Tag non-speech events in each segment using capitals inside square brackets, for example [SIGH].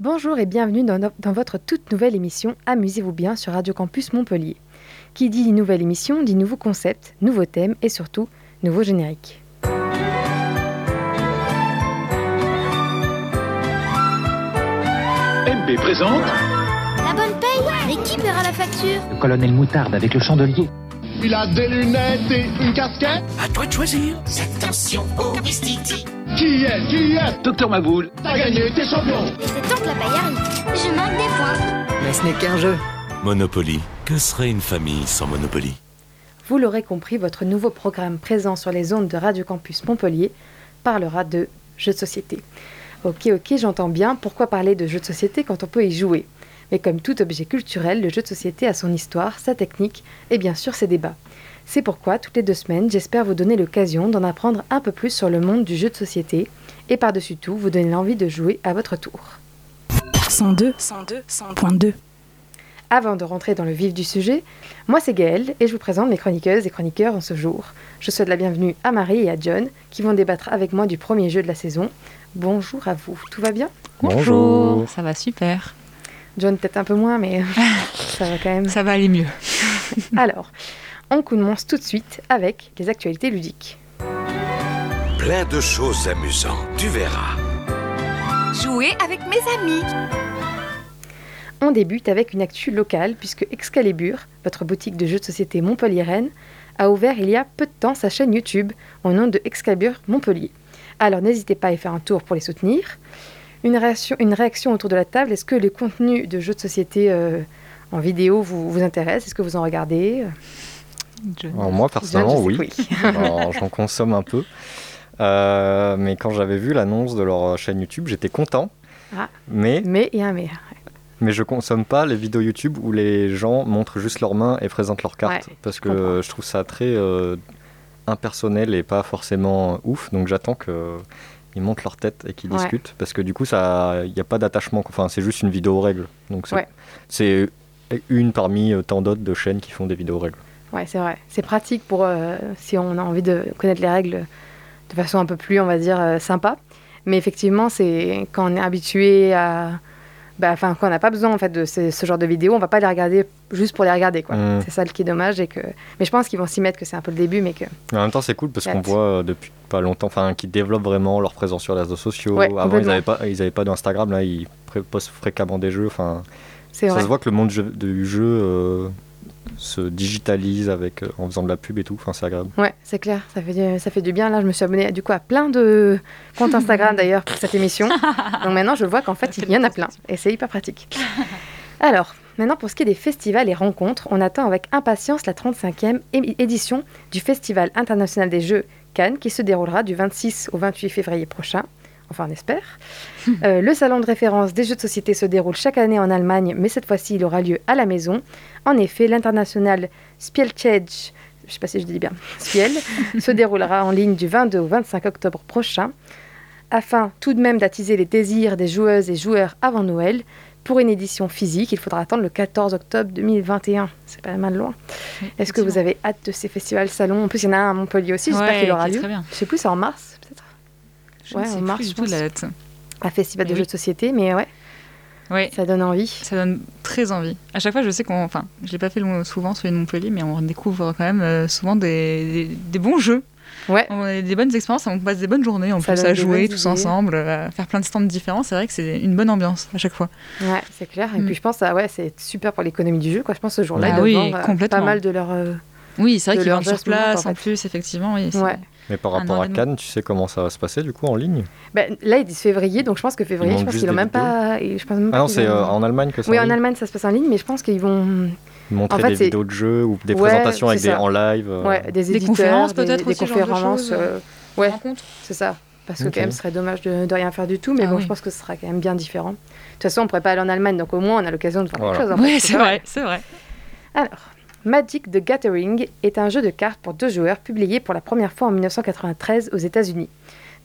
Bonjour et bienvenue dans, no- dans votre toute nouvelle émission Amusez-vous bien sur Radio Campus Montpellier. Qui dit nouvelle émission dit nouveaux concepts, nouveaux thèmes et surtout nouveaux génériques. MB présente La bonne paye? Mais qui paiera la facture Le colonel Moutarde avec le chandelier. Il a des lunettes et une casquette À toi de choisir. Attention au Ristiti. Qui est Qui est Docteur Maboul. T'as gagné, t'es champion C'est temps que la arrive. Je manque des points. Mais ce n'est qu'un jeu. Monopoly. Que serait une famille sans Monopoly? Vous l'aurez compris, votre nouveau programme présent sur les ondes de Radio Campus Montpellier parlera de jeux de société. Ok, ok, j'entends bien, pourquoi parler de jeux de société quand on peut y jouer? Mais comme tout objet culturel, le jeu de société a son histoire, sa technique et bien sûr ses débats. C'est pourquoi, toutes les deux semaines, j'espère vous donner l'occasion d'en apprendre un peu plus sur le monde du jeu de société et par-dessus tout, vous donner l'envie de jouer à votre tour. 102, 102, 100.2. Avant de rentrer dans le vif du sujet, moi c'est Gaëlle et je vous présente mes chroniqueuses et chroniqueurs en ce jour. Je souhaite la bienvenue à Marie et à John qui vont débattre avec moi du premier jeu de la saison. Bonjour à vous, tout va bien? Bonjour. Ça va super. John peut-être un peu moins mais [LAUGHS] ça va quand même. Ça va aller mieux. [LAUGHS] Alors, on commence tout de suite avec les actualités ludiques. Plein de choses amusantes, tu verras. Jouer avec mes amis. On débute avec une actu locale puisque Excalibur, votre boutique de jeux de société montpelliéraine, a ouvert il y a peu de temps sa chaîne YouTube au nom de Excalibur Montpellier. Alors n'hésitez pas à y faire un tour pour les soutenir. Une réaction, une réaction autour de la table, est-ce que les contenus de jeux de société euh, en vidéo vous, vous intéressent? Est-ce que vous en regardez? Alors moi, personnellement, je oui. que [LAUGHS] J'en consomme un peu. Euh, mais quand j'avais vu l'annonce de leur chaîne YouTube, j'étais content. Ah. Mais, Mais il y a un mais. mais je consomme pas les vidéos YouTube où les gens montrent juste leurs mains et présentent leurs cartes. Ouais, parce je que comprends. je trouve ça très euh, impersonnel et pas forcément ouf. Donc j'attends qu'ils montrent leur tête et qu'ils Ouais. discutent. Parce que du coup, ça- il n'y a pas d'attachement. Enfin, c'est juste une vidéo règle. Donc c'est Ouais. c'est une parmi euh, tant d'autres de chaînes qui font des vidéos règles. Ouais, c'est vrai. C'est pratique pour euh, si on a envie de connaître les règles de façon un peu plus, on va dire, euh, sympa. Mais effectivement, c'est quand on est habitué à. Bah, Enfin, quand on n'a pas besoin en fait de ce, ce genre de vidéos, on va pas les regarder juste pour les regarder. quoi. Mm. C'est ça le qui est dommage. Et que... Mais je pense qu'ils vont s'y mettre, que c'est un peu le début, mais que. Mais En même temps, c'est cool parce qu'on voit euh, depuis pas longtemps, enfin, qu'ils développent vraiment leur présence sur les réseaux sociaux. Ouais, Avant, ils n'avaient pas, ils avaient pas d'Instagram, là, ils postent fréquemment des jeux. Enfin, ça vrai. se voit que le monde du jeu, du jeu, euh, se digitalise avec, euh, en faisant de la pub et tout. Enfin, c'est agréable. Ouais, c'est clair. Ça fait, du, ça fait du bien. Là, je me suis abonnée du coup, à plein de comptes Instagram d'ailleurs pour cette émission. [LAUGHS] Donc maintenant, je vois qu'en fait, il y en a plein. Et c'est hyper pratique. Alors, maintenant, pour ce qui est des festivals et rencontres, on attend avec impatience la 35e é- édition du Festival international des jeux Cannes qui se déroulera du 26 au 28 février prochain. Enfin, on espère. [LAUGHS] Euh, le salon de référence des jeux de société se déroule chaque année en Allemagne, mais cette fois-ci, il aura lieu à la maison. En effet, l'international Spielcage, je ne sais pas si je dis bien, Spiel, [LAUGHS] se déroulera en ligne du 22 au 25 octobre prochain, afin tout de même d'attiser les désirs des joueuses et joueurs avant Noël. Pour une édition physique, il faudra attendre le 14 octobre 2021. C'est pas mal loin. Est-ce que vous avez hâte de ces festivals salons En plus, il y en a un à Montpellier aussi, j'espère Ouais, qu'il aura lieu. Je sais plus, c'est en mars peut-être? Je Ouais, en mars, je de pense. la date. Un festival de Mais jeux de société, mais ouais, Oui, ça donne envie. ça donne très envie. À chaque fois, je sais qu'on. Enfin, je l'ai pas fait souvent celui de Montpellier, mais on découvre quand même euh, souvent des, des, des bons jeux. Ouais, On a des bonnes expériences, on passe des bonnes journées plus donne à jouer tous idées. ensemble, à faire plein de stands différents. C'est vrai que c'est une bonne ambiance à chaque fois. ouais c'est clair. Et Mm. puis je pense, ah ouais, c'est super pour l'économie du jeu. Quoi. Je pense ce jour-là, Ah ils oui, euh, complètement. pas mal de leur. euh, Oui, c'est vrai qu'ils vendent sur place en plus, effectivement. Oui, Ouais. Mais par rapport à. Cannes, tu sais comment ça va se passer du coup en ligne? Ben, là, ils disent février, donc je pense que février, Ils je pense juste qu'ils n'ont des même pas. et Je pense même pas Ah non, c'est euh, en Allemagne que c'est Oui, en Allemagne, ça se passe en ligne, mais je pense qu'ils vont. Montrer en fait, des c'est- vidéos de jeux ou des Ouais, présentations avec des ça. en live. euh, Ouais, des Des conférences, des- peut-être des, aussi, ce genre de conférences. choses, euh, ouais, rencontres. c'est ça. Parce que quand même, ce serait dommage de, de rien faire du tout, mais Ah bon, oui. je pense que ce sera quand même bien différent. De toute façon, on pourrait pas aller en Allemagne, donc au moins, on a l'occasion de faire Voilà. quelque chose. fait, Oui, c'est vrai, c'est vrai. Alors, Magic the Gathering est un jeu de cartes pour deux joueurs publié pour la première fois en 1993 aux États-Unis.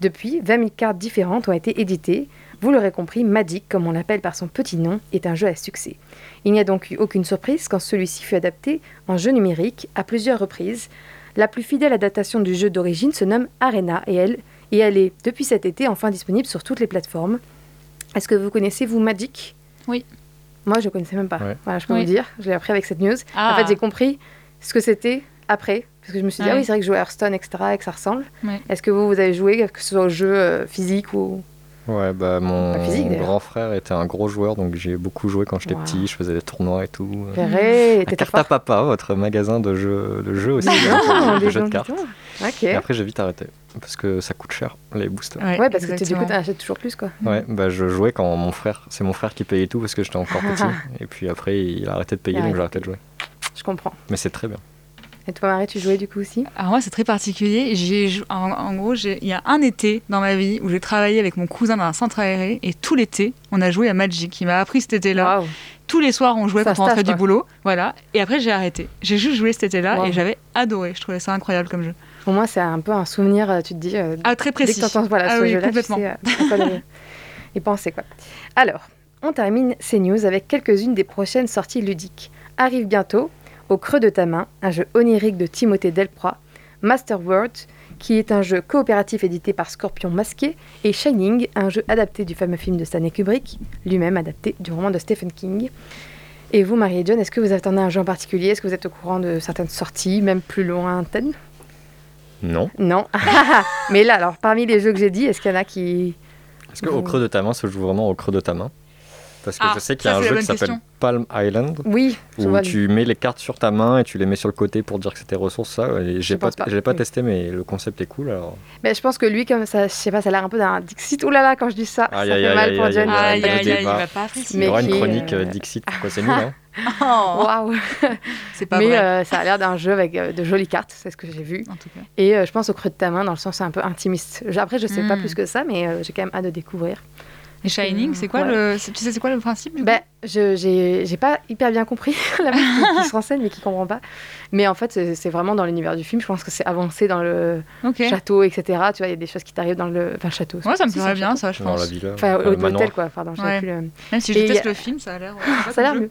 Depuis, 20 000 cartes différentes ont été éditées. Vous l'aurez compris, Magic, comme on l'appelle par son petit nom, est un jeu à succès. Il n'y a donc eu aucune surprise quand celui-ci fut adapté en jeu numérique à plusieurs reprises. La plus fidèle adaptation du jeu d'origine se nomme Arena et elle, et elle est, depuis cet été, enfin disponible sur toutes les plateformes. Est-ce que vous connaissez, vous, Magic? Oui. Moi, je connaissais même pas. Ouais. Voilà, je peux Oui. vous dire. Je l'ai appris avec cette news. Ah. En fait, j'ai compris ce que c'était après. Parce que je me suis dit, Ah ah oui. c'est vrai que je jouais à Hearthstone, etc., et que ça ressemble. Ouais. Est-ce que vous, vous avez joué, que ce soit au jeu euh, physique ou. Ouais, bah mon physique, grand frère était un gros joueur, donc j'ai beaucoup joué quand j'étais Wow. petit. Je faisais des tournois et tout. Verré, À t'étais Carta. Papa, votre magasin de jeux, de jeux aussi, Dis hein, donc, de dis jeux de cartes. dis donc. Ok. Et après, j'ai vite arrêté parce que ça coûte cher les boosters. Ouais, Ouais, parce que tu- achètes toujours plus, quoi. Ouais, bah je jouais quand mon frère, c'est mon frère qui payait tout parce que j'étais encore petit. [LAUGHS] Et puis après, il a arrêté de payer, donc j'ai arrêté de jouer. Je comprends. Mais c'est très bien. Et toi, Marie, tu jouais du coup aussi? Alors moi, c'est très particulier. J'ai, en, en gros, il y a un été dans ma vie où j'ai travaillé avec mon cousin dans un centre aéré et tout l'été, on a joué à Magic. Il m'a appris cet été-là. Tous les soirs, on jouait Ça quand on rentrait du boulot. Voilà. Et après, j'ai arrêté. J'ai juste joué cet été-là Wow. et j'avais adoré. Je trouvais ça incroyable comme jeu. Pour moi, c'est un peu un souvenir, euh, tu te dis. euh, Ah, très Dès précis. que t'entends voilà, Ah ce oui, jeu-là, tu complètement. sais euh, [LAUGHS] quoi. Alors, on termine ces news avec quelques-unes des prochaines sorties ludiques. Arrive bientôt, Au creux de ta main, un jeu onirique de Timothée Delproy, Master World, qui est un jeu coopératif édité par Scorpion Masqué, et Shining, un jeu adapté du fameux film de Stanley Kubrick, lui-même adapté du roman de Stephen King. Et vous, Marie et John, est-ce que vous attendez un jeu en particulier? Est-ce que vous êtes au courant de certaines sorties, même plus lointaines? Non. Non. [LAUGHS] Mais là, alors, parmi les jeux que j'ai dit, est-ce qu'il y en a qui... Est-ce qu'au creux de ta main se joue vraiment au creux de ta main? Parce que Ah, je sais qu'il y a un jeu qui s'appelle. Palm Island. Oui, je où vois. tu mets les cartes sur ta main et tu les mets sur le côté pour dire que c'est tes ressources, ça. J'ai pas, pas. pas Oui. testé, mais le concept est cool. Alors... Mais je pense que lui, comme ça, je sais pas, ça a l'air un peu d'un Dixit. Ouh là là, quand je dis ça, Aïe, ça aïe, fait aïe, mal pour John. il va pas apprécier. Il y aura Mais une chronique euh, Dixit, pourquoi c'est nul. Hein Oh, Waouh [LAUGHS] c'est pas Mais vrai. euh, ça a l'air d'un jeu avec euh, de jolies cartes, c'est ce que j'ai vu. En tout cas. Et euh, je pense au creux de ta main, dans le sens un peu intimiste. Après, je sais pas Mm. plus que ça, mais j'ai quand même hâte de découvrir. Et Shining, c'est quoi Ouais. le. Tu sais, c'est quoi le principe du Ben, je j'ai j'ai pas hyper bien compris [LAUGHS] la qui, qui [LAUGHS] se renseigne mais qui comprend pas. Mais en fait, c'est vraiment dans l'univers du film. Je pense que c'est avancé dans le château, etc. Tu vois, il y a des choses qui t'arrivent dans le, enfin, le château. Ouais, ça me un bien, ça, je Dans la pense. villa. Enfin, euh, au- l'hôtel, quoi. Pardon, Ouais. plus le- Même si je déteste a- le film, ça a l'air. [LAUGHS] Ça a l'air mieux.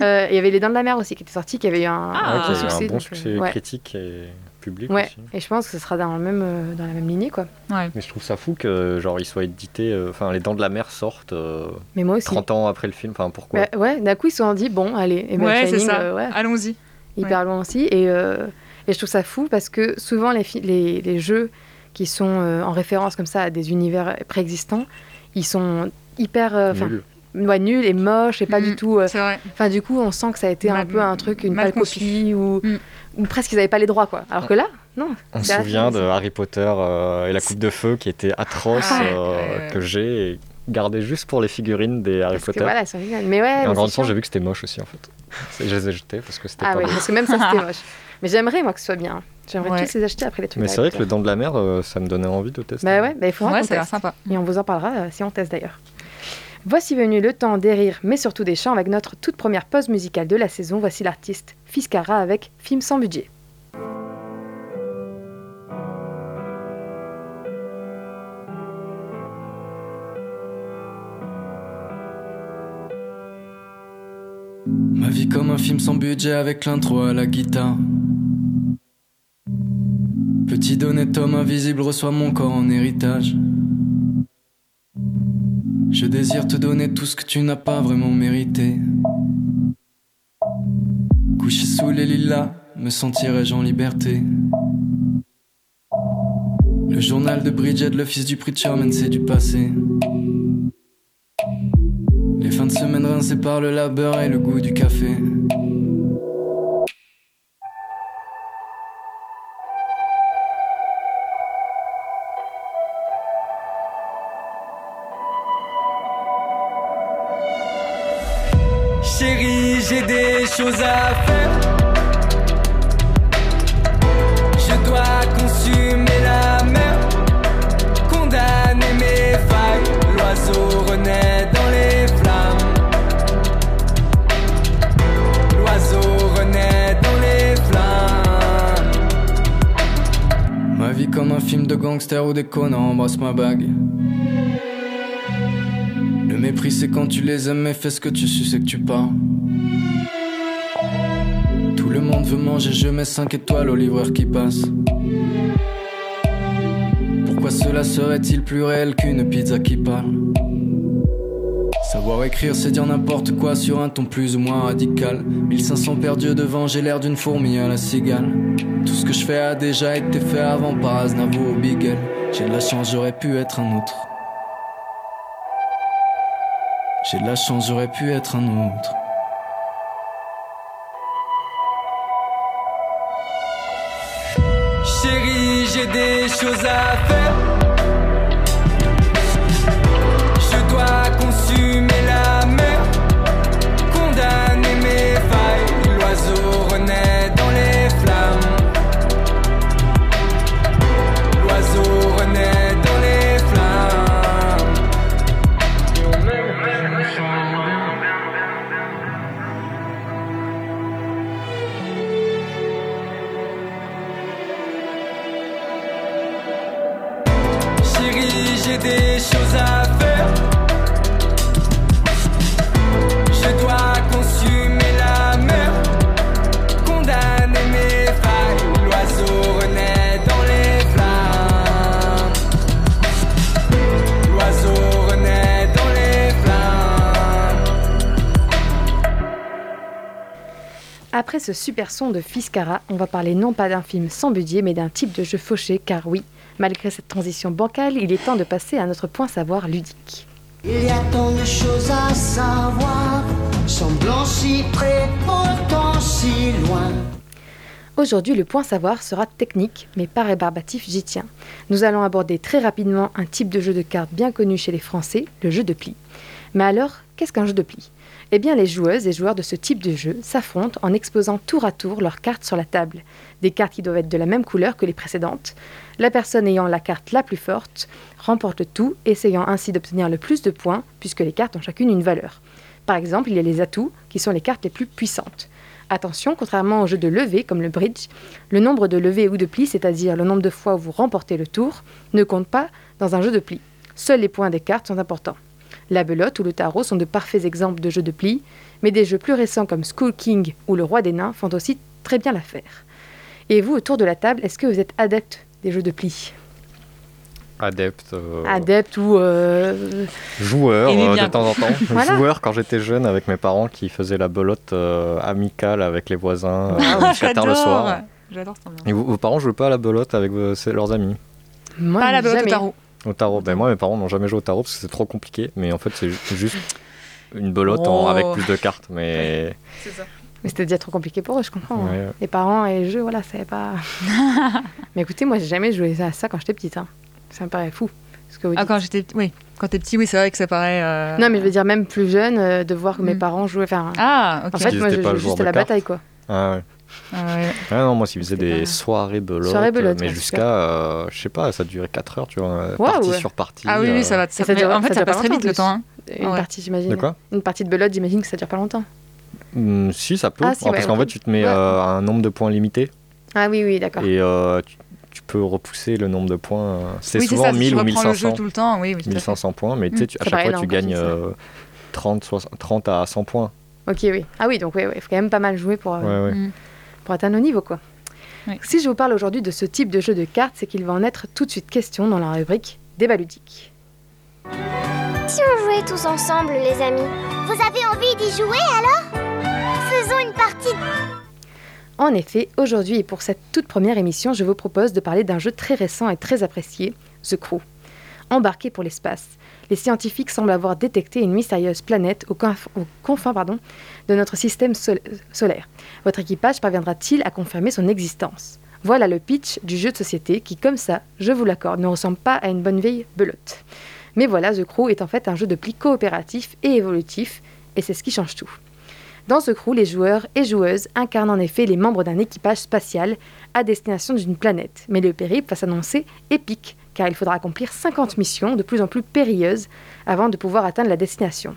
Euh, Il y avait Les Dents de la Mer aussi qui était sorti, qui avait eu un, Ah, un succès. un bon donc, succès euh, ouais. critique et public Ouais, aussi. et je pense que ce sera dans, le même, euh, dans la même lignée, quoi. Ouais. Mais je trouve ça fou que genre il soit édité, euh, enfin les Dents de la Mer sortent euh, Mais moi aussi. 30 ans après le film, enfin pourquoi Bah, ouais, d'un coup, ils se sont dit, bon, allez, et ben, Ouais, c'est ça. euh, ouais, Allons-y. hyper loin aussi. Et, euh, et je trouve ça fou parce que souvent, les, les, les jeux qui sont euh, en référence comme ça à des univers préexistants, ils sont hyper. euh, Nul. ouais, nuls et moches et pas Mm. du tout. euh, C'est vrai. Enfin, du coup, on sent que ça a été un Mal- peu un truc, une mal pâle copie ou, Mm. ou presque ils n'avaient pas les droits, quoi. Alors que là, non. On se C'est souvient de Harry Potter euh, et la coupe de feu qui était atroce Ah euh, que j'ai gardé juste pour les figurines des Harry Parce que Potter. voilà, elles sont géniales. Mais ouais, et en c'est grandissant, j'ai vu que c'était moche aussi en fait. Et je les ai jetés parce que c'était Ah pas oui, parce que même ça, c'était [LAUGHS] moche. Mais j'aimerais, moi, que ce soit bien. J'aimerais Ouais. tous les acheter après les trucs. Mais c'est vrai que le Dents de la Mer, euh, ça me donnait envie de tester. Bah ouais, bah, il faudra Ouais, qu'on teste. sympa. Et on vous en parlera euh, si on teste d'ailleurs. Voici venu le temps des rires, mais surtout des chants avec notre toute première pause musicale de la saison. Voici l'artiste Fiskara avec Film sans budget. Ma vie comme un film sans budget avec l'intro à la guitare. Petit honnête homme invisible reçoit mon corps en héritage. Je désire te donner tout ce que tu n'as pas vraiment mérité. Couché sous les lilas, me sentirais-je en liberté? Le journal de Bridget, le fils du preacher, man, c'est du passé. Les fins de semaine rincées par le labeur et le goût du café. J'ai des choses à faire. Je dois consumer la mer, condamner mes failles. L'oiseau renaît dans les flammes. L'oiseau renaît dans les flammes. Ma vie comme un film de gangster où des connards embrassent ma bague. Le mépris c'est quand tu les aimes mais fais ce que tu suces et que tu pars. Monde veut manger, je mets 5 étoiles au livreur qui passe. Pourquoi cela serait-il plus réel qu'une pizza qui parle? Savoir écrire, c'est dire n'importe quoi sur un ton plus ou moins radical. 1500 perdus devant, j'ai l'air d'une fourmi à la cigale. Tout ce que je fais a déjà été fait avant par Aznavour ou Bigel. J'ai de la chance, j'aurais pu être un autre. J'ai de la chance, j'aurais pu être un autre. J'ai des choses à faire. Chérie, j'ai des choses à faire. Je dois consumer la mer, condamner mes failles. L'oiseau renaît dans les flammes. L'oiseau renaît dans les flammes. Après ce super son de Fiscara, on va parler non pas d'un film sans budget, mais d'un type de jeu fauché, car oui, malgré cette transition bancale, il est temps de passer à notre point savoir ludique. Il y a tant de choses à savoir, semblant si près, pourtant si loin. Aujourd'hui, le point savoir sera technique, mais pas rébarbatif, j'y tiens. Nous allons aborder très rapidement un type de jeu de cartes bien connu chez les Français, le jeu de pli. Mais alors, qu'est-ce qu'un jeu de pli? Eh bien, les joueuses et joueurs de ce type de jeu s'affrontent en exposant tour à tour leurs cartes sur la table. Des cartes qui doivent être de la même couleur que les précédentes. La personne ayant la carte la plus forte remporte le tout, essayant ainsi d'obtenir le plus de points, puisque les cartes ont chacune une valeur. Par exemple, il y a les atouts, qui sont les cartes les plus puissantes. Attention, contrairement aux jeux de levée comme le bridge, le nombre de levées ou de plis, c'est-à-dire le nombre de fois où vous remportez le tour, ne compte pas dans un jeu de plis. Seuls les points des cartes sont importants. La belote ou le tarot sont de parfaits exemples de jeux de plis, mais des jeux plus récents comme School King ou le Roi des Nains font aussi très bien l'affaire. Et vous, autour de la table, est-ce que vous êtes adepte des jeux de plis? Adepte. euh, Adepte ou... euh, Joueur euh, de temps en temps. [LAUGHS] Voilà. Joueur quand j'étais jeune avec mes parents qui faisaient la belote euh, amicale avec les voisins euh, Ah, le j'adore. soir. J'adore. Et vos parents jouaient pas à la belote avec leurs amis? Moi, Pas à la belote au jamais. tarot. Au tarot ben Moi, mes parents n'ont jamais joué au tarot parce que c'est trop compliqué. Mais en fait, c'est ju- juste une belote en- Oh. avec plus de cartes. Mais Mais c'était déjà trop compliqué pour eux, je comprends. hein. Ouais. Les parents et les jeux, voilà, c'est pas. [LAUGHS] mais écoutez, moi, j'ai jamais joué à ça quand j'étais petite. hein. Ça me paraît fou. Ce que vous Ah, quand j'étais oui, quand t'es petit, oui, c'est vrai que ça paraît. euh, Non, mais je veux dire, même plus jeune, euh, de voir que mes Mm. parents jouaient. Enfin, Ah, ok. En fait, moi, je joueurs juste à la cartes. bataille, quoi. Ah ouais. Ah ouais. Ah non, moi, ils faisaient des pas- soirées belote. Soirées belote, mais ouais, jusqu'à, euh, je sais pas, ça durait 4 heures, tu vois. Waouh, partie ouais. sur partie. Ah oui, oui, ça euh, va. Ça, ça dure- en fait, ça passe très longtemps, vite le temps. hein. Une Ouais. partie, j'imagine. De quoi? Une partie de belote, j'imagine que ça dure pas longtemps. Hmm, si, ça peut. Ah, si, Ah, ouais, parce qu'en fait, tu te mets euh, un nombre de points limité. Ah oui, oui, d'accord. Et euh, tu, tu peux repousser le nombre de points. euh, C'est Oui, souvent ça. Si 1000 tu ou reprends le jeu 1500. tout le temps, oui, oui. tout à fait. 1500 points, mais tu sais, Mm. tu- à chaque fois, tu gagnes comme ça. euh, 30, 60 30 à 100 points. Ok, oui. Ah oui, donc, ouais, faut quand même pas mal jouer pour, euh, Ouais, ouais. Pour atteindre le niveau, quoi. Oui. Si je vous parle aujourd'hui de ce type de jeu de cartes, c'est qu'il va en être tout de suite question dans la rubrique débat ludique. Si on jouait tous ensemble, les amis Vous avez envie d'y jouer alors? Faisons une partie En effet, aujourd'hui et pour cette toute première émission, je vous propose de parler d'un jeu très récent et très apprécié, The Crew. Embarqué pour l'espace, les scientifiques semblent avoir détecté une mystérieuse planète aux, conf- de notre système sol- solaire. Votre équipage parviendra-t-il à confirmer son existence? Voilà le pitch du jeu de société qui, comme ça, je vous l'accorde, ne ressemble pas à une bonne vieille belote. Mais voilà, The Crew est en fait un jeu de pli coopératif et évolutif, et c'est ce qui change tout. Dans ce crew, les joueurs et joueuses incarnent en effet les membres d'un équipage spatial à destination d'une planète. Mais le périple va s'annoncer épique, car il faudra accomplir 50 missions de plus en plus périlleuses avant de pouvoir atteindre la destination.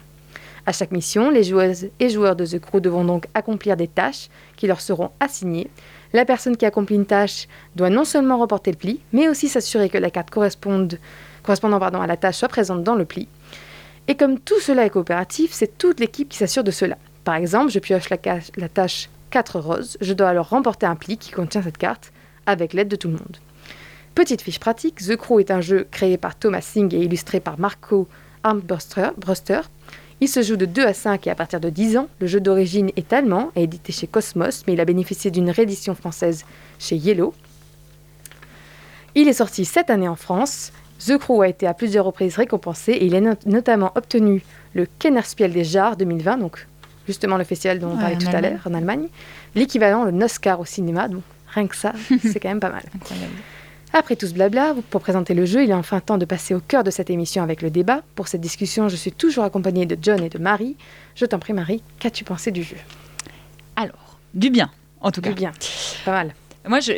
À chaque mission, les joueuses et joueurs de The Crew devront donc accomplir des tâches qui leur seront assignées. La personne qui accomplit une tâche doit non seulement remporter le pli, mais aussi s'assurer que la carte correspondant pardon, à la tâche soit présente dans le pli. Et comme tout cela est coopératif, c'est toute l'équipe qui s'assure de cela. Par exemple, je pioche la, la tâche 4 roses, je dois alors remporter un pli qui contient cette carte avec l'aide de tout le monde. Petite fiche pratique, The Crew est un jeu créé par Thomas Singh et illustré par Marco Armbruster. Bruster. Il se joue de 2 à 5 et à partir de 10 ans. Le jeu d'origine est allemand et édité chez Cosmos, mais il a bénéficié d'une réédition française chez Yellow. Il est sorti cette année en France. The Crew a été à plusieurs reprises récompensé et il a no- notamment obtenu le Kennerspiel des Jahres 2020, donc justement le festival dont on Ouais, parlait tout à l'heure en Allemagne, l'équivalent d'un Oscar au cinéma, donc rien que ça, [LAUGHS] c'est quand même pas mal. Incroyable. Après tout ce blabla, pour présenter le jeu, il est enfin temps de passer au cœur de cette émission avec le débat. Pour cette discussion, je suis toujours accompagnée de John et de Marie. Je t'en prie, Marie, qu'as-tu pensé du jeu? Alors, du bien, en tout cas. Du bien, pas mal. Moi, je,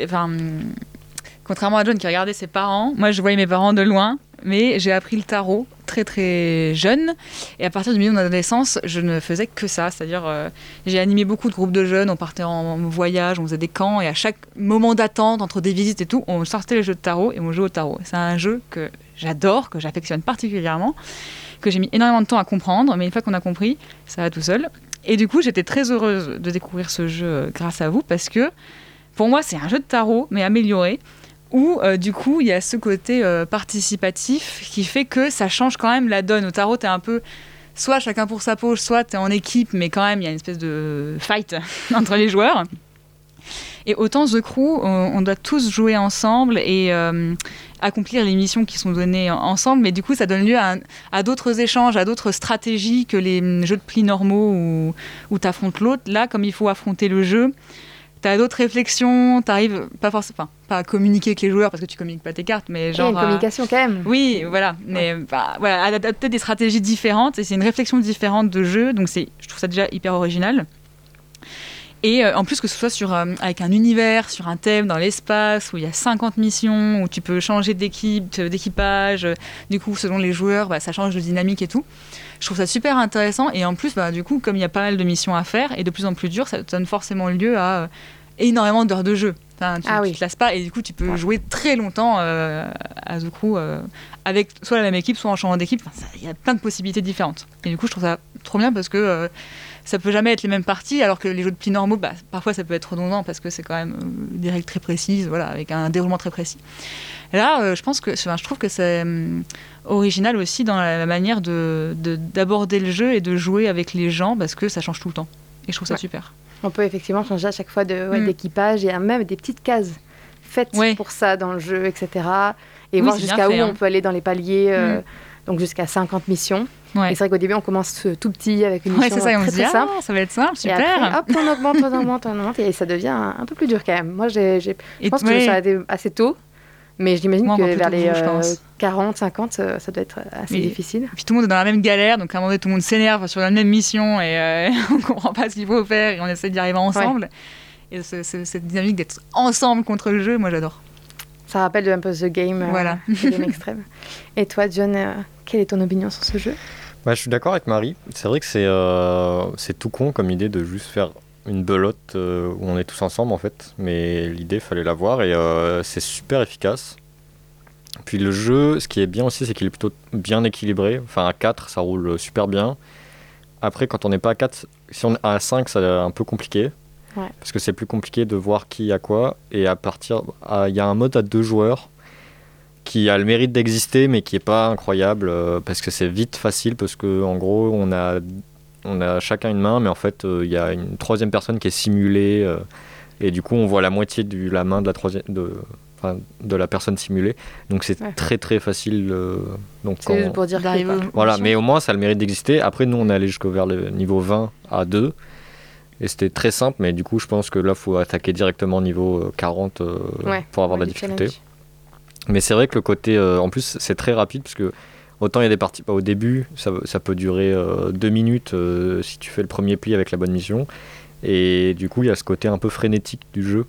contrairement à John qui regardait ses parents, moi je voyais mes parents de loin, mais j'ai appris le tarot très très jeune. Et à partir du milieu de mon adolescence, je ne faisais que ça. C'est-à-dire, euh, j'ai animé beaucoup de groupes de jeunes, on partait en voyage, on faisait des camps, et à chaque moment d'attente, entre des visites et tout, on sortait les jeux de tarot et on jouait au tarot. C'est un jeu que j'adore, que j'affectionne particulièrement, que j'ai mis énormément de temps à comprendre, mais une fois qu'on a compris, ça va tout seul. Et du coup, j'étais très heureuse de découvrir ce jeu euh, grâce à vous, parce que pour moi, c'est un jeu de tarot, mais amélioré, où euh, du coup, il y a ce côté euh, participatif qui fait que ça change quand même la donne. Au tarot, t'es un peu soit chacun pour sa poche, soit t'es en équipe, mais quand même, il y a une espèce de fight [LAUGHS] entre les joueurs. Et autant The Crew, on, on doit tous jouer ensemble et euh, accomplir les missions qui sont données en- ensemble, mais du coup, ça donne lieu à, d'autres échanges, à d'autres stratégies que les hum, jeux de pli normaux où, où tu affrontes l'autre. Là, comme il faut affronter le jeu, tu as d'autres réflexions, tu arrives pas forcément pas à communiquer avec les joueurs parce que tu communiques pas tes cartes, mais Il y a genre. une à- communication quand même. oui, voilà. Mais bah, voilà, adapter des stratégies différentes et c'est une réflexion différente de jeu, donc je trouve ça déjà hyper original. Et euh, en plus que ce soit sur, euh, avec un univers, sur un thème dans l'espace, où il y a 50 missions, où tu peux changer d'équipe, d'équipage, euh, du coup selon les joueurs, bah, ça change de dynamique et tout. Je trouve ça super intéressant et en plus, bah, du coup, comme il y a pas mal de missions à faire et de plus en plus dur, ça donne forcément lieu à énormément d'heures de jeu. Enfin, tu, Ah tu oui. te lasses pas et du coup tu peux jouer très longtemps euh, à The Crew euh, avec soit la même équipe, soit en changeant d'équipe. Enfin, Il y a plein de possibilités différentes. Et du coup, je trouve ça trop bien parce que euh, ça peut jamais être les mêmes parties, alors que les jeux de pli normaux, bah, parfois ça peut être redondant parce que c'est quand même euh, des règles très précises, voilà, avec un déroulement très précis. Et là, euh, je pense que, enfin, je trouve que c'est hum, original aussi dans la, manière de de- d'aborder le jeu et de jouer avec les gens parce que ça change tout le temps. Et je trouve ça Ouais. super. On peut effectivement changer à chaque fois de- ouais, Mm. d'équipage. Il y a même des petites cases faites Ouais. pour ça dans le jeu, etc. Et Oui, voir jusqu'à où hein. on peut aller dans les paliers, euh, Mm. donc jusqu'à 50 missions. Ouais. Et c'est vrai qu'au début, on commence tout petit avec une Ouais, mission c'est ça, et on très dit, très simple. ah, ça va être simple, Et super. après, hop, on augmente, on augmente, on augmente, et ça devient un, un peu plus dur quand même. Moi, j'ai, j'ai- je Et pense ouais. que ça a été assez tôt, mais j'imagine que vers les euh, pense. 40, 50, euh, ça doit être assez Mais- difficile. Puis tout le monde est dans la même galère, donc à un moment donné, tout le monde s'énerve sur la même mission et euh, [LAUGHS] on comprend pas ce qu'il faut faire et on essaie d'y arriver ensemble. Et ce- ce- cette dynamique d'être ensemble contre le jeu, moi j'adore. Ça rappelle un peu The Game, euh, Voilà. The Game extrême. [LAUGHS] Et toi, John, quelle est ton opinion sur ce jeu? Bah, je suis d'accord avec Marie. C'est vrai que c'est euh, c'est tout con comme idée de juste faire une belote euh, où on est tous ensemble en fait. Mais l'idée, fallait l'avoir et euh, c'est super efficace. Puis le jeu, ce qui est bien aussi, c'est qu'il est plutôt bien équilibré. Enfin, à 4, ça roule super bien. Après, quand on n'est pas à 4, si on est à 5, c'est un peu compliqué. Ouais. Parce que c'est plus compliqué de voir qui a quoi. Et à partir. Il y a un mode à deux joueurs qui a le mérite d'exister, mais qui est pas incroyable. euh, parce que c'est vite facile. Parce que en gros, on a, on a chacun une main, mais en fait, euh, il y a une troisième personne qui est simulée. euh, et du coup, on voit la moitié de la main de la troisième. De, enfin, de la personne simulée. Donc c'est Ouais. très très facile. euh, donc C'est juste pour dire D'arriver voilà, mais au moins ça a le mérite d'exister. Après, nous, on est allé jusqu'au vers le niveau 20 à 2. Et c'était très simple, mais du coup, je pense que là, faut attaquer directement au niveau euh, 40 euh, Ouais, pour avoir de ouais, la difficulté. challenge. Mais c'est vrai que le côté. euh, en plus, c'est très rapide, parce que autant il y a des parties. bah, au début, ça, ça peut durer 2 minutes euh, si tu fais le premier pli avec la bonne mission. Et du coup, il y a ce côté un peu frénétique du jeu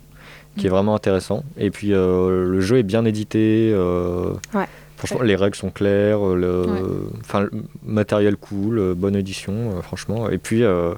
qui Mm. est vraiment intéressant. Et puis, euh, le jeu est bien édité. euh, Ouais. Franchement, les règles sont claires, le, Ouais. le matériel cool, euh, bonne édition, euh, franchement. Et puis, euh,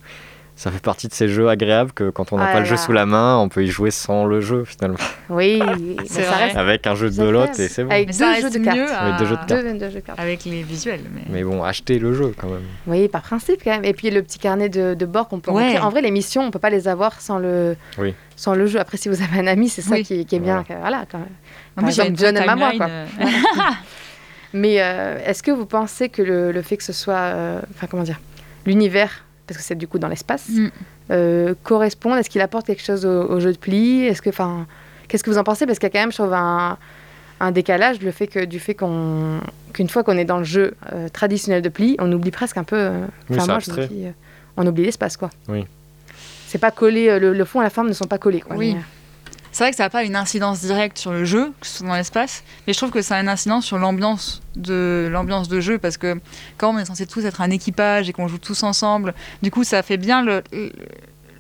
ça fait partie de ces jeux agréables que quand on n'a Ah pas le jeu sous la main, on peut y jouer sans le jeu finalement. Oui, [LAUGHS] mais C'est ça vrai. reste Avec un jeu de belote et c'est bon. Avec deux jeux de cartes. Avec deux jeux de à- cartes. Deux, deux jeux de cartes. avec les visuels. Mais... Mais bon, achetez le jeu quand même. Oui, par principe quand même. Et puis le petit carnet de, de bord qu'on peut Ouais. En vrai, les missions, on peut pas les avoir sans le, Oui. sans le jeu. Après, si vous avez un ami, c'est ça Oui. qui, qui est bien. Voilà, quand même. En plus, vraie John aime à moi, timeline, quoi. euh, [LAUGHS] [LAUGHS] Mais euh, est-ce que vous pensez que le, le fait que ce soit, euh, enfin comment dire, l'univers, parce que c'est du coup dans l'espace, Mm. euh, correspondent? Est-ce qu'il apporte quelque chose au, au jeu de pli? Est-ce que, enfin, qu'est-ce que vous en pensez? Parce qu'il y a quand même, je trouve, un, un décalage le fait que, du fait qu'on qu'une fois qu'on est dans le jeu euh, traditionnel de pli, on oublie presque un peu. euh, Oui, moi, je dis, euh, on oublie l'espace, quoi. Oui. C'est pas collé, euh, le, le fond et la forme ne sont pas collés, quoi. Oui. Mais, euh, C'est vrai que ça n'a pas une incidence directe sur le jeu, que ce soit dans l'espace, mais je trouve que ça a une incidence sur l'ambiance de l'ambiance de jeu parce que quand on est censé tous être un équipage et qu'on joue tous ensemble, du coup ça fait bien le- le-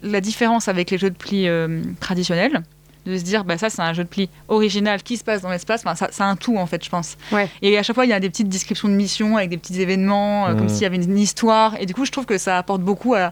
la différence avec les jeux de pli euh, traditionnels. De se dire, bah ça c'est un jeu de pli original qui se passe dans l'espace, enfin, ça, c'est un tout en fait, je pense. Ouais. Et à chaque fois, il y a des petites descriptions de missions avec des petits événements, euh, comme Mhm. s'il y avait une histoire. Et du coup, je trouve que ça apporte beaucoup à,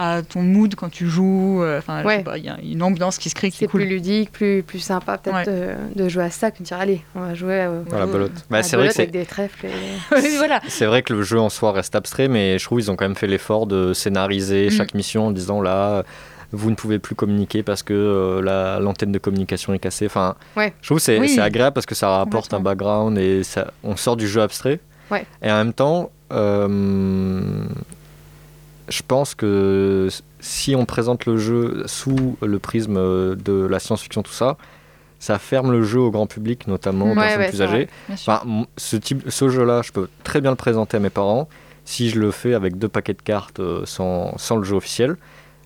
à ton mood quand tu joues. euh, Enfin, Ouais. il y a une ambiance qui se crée qui c'est est cool. plus ludique, plus, plus sympa peut-être Ouais. euh, de jouer à ça que de dire allez, on va jouer euh, À la belote. Bah, c'est vrai que avec des trèfles. et- [LAUGHS] Oui, voilà. C'est vrai que le jeu en soi reste abstrait, mais je trouve qu'ils ont quand même fait l'effort de scénariser Mm. chaque mission en disant là, vous ne pouvez plus communiquer parce que euh, la- l'antenne de communication est cassée. Enfin, Ouais. je trouve que c'est Oui. agréable parce que ça rapporte un background et ça, on sort du jeu abstrait. Ouais. Et en même temps, euh, je pense que si on présente le jeu sous le prisme euh, de la science-fiction, tout ça, ça ferme le jeu au grand public, notamment aux Ouais, personnes ouais, plus âgées. Enfin, ce, type, ce jeu-là, je peux très bien le présenter à mes parents si je le fais avec deux paquets de cartes euh, sans, sans le jeu officiel.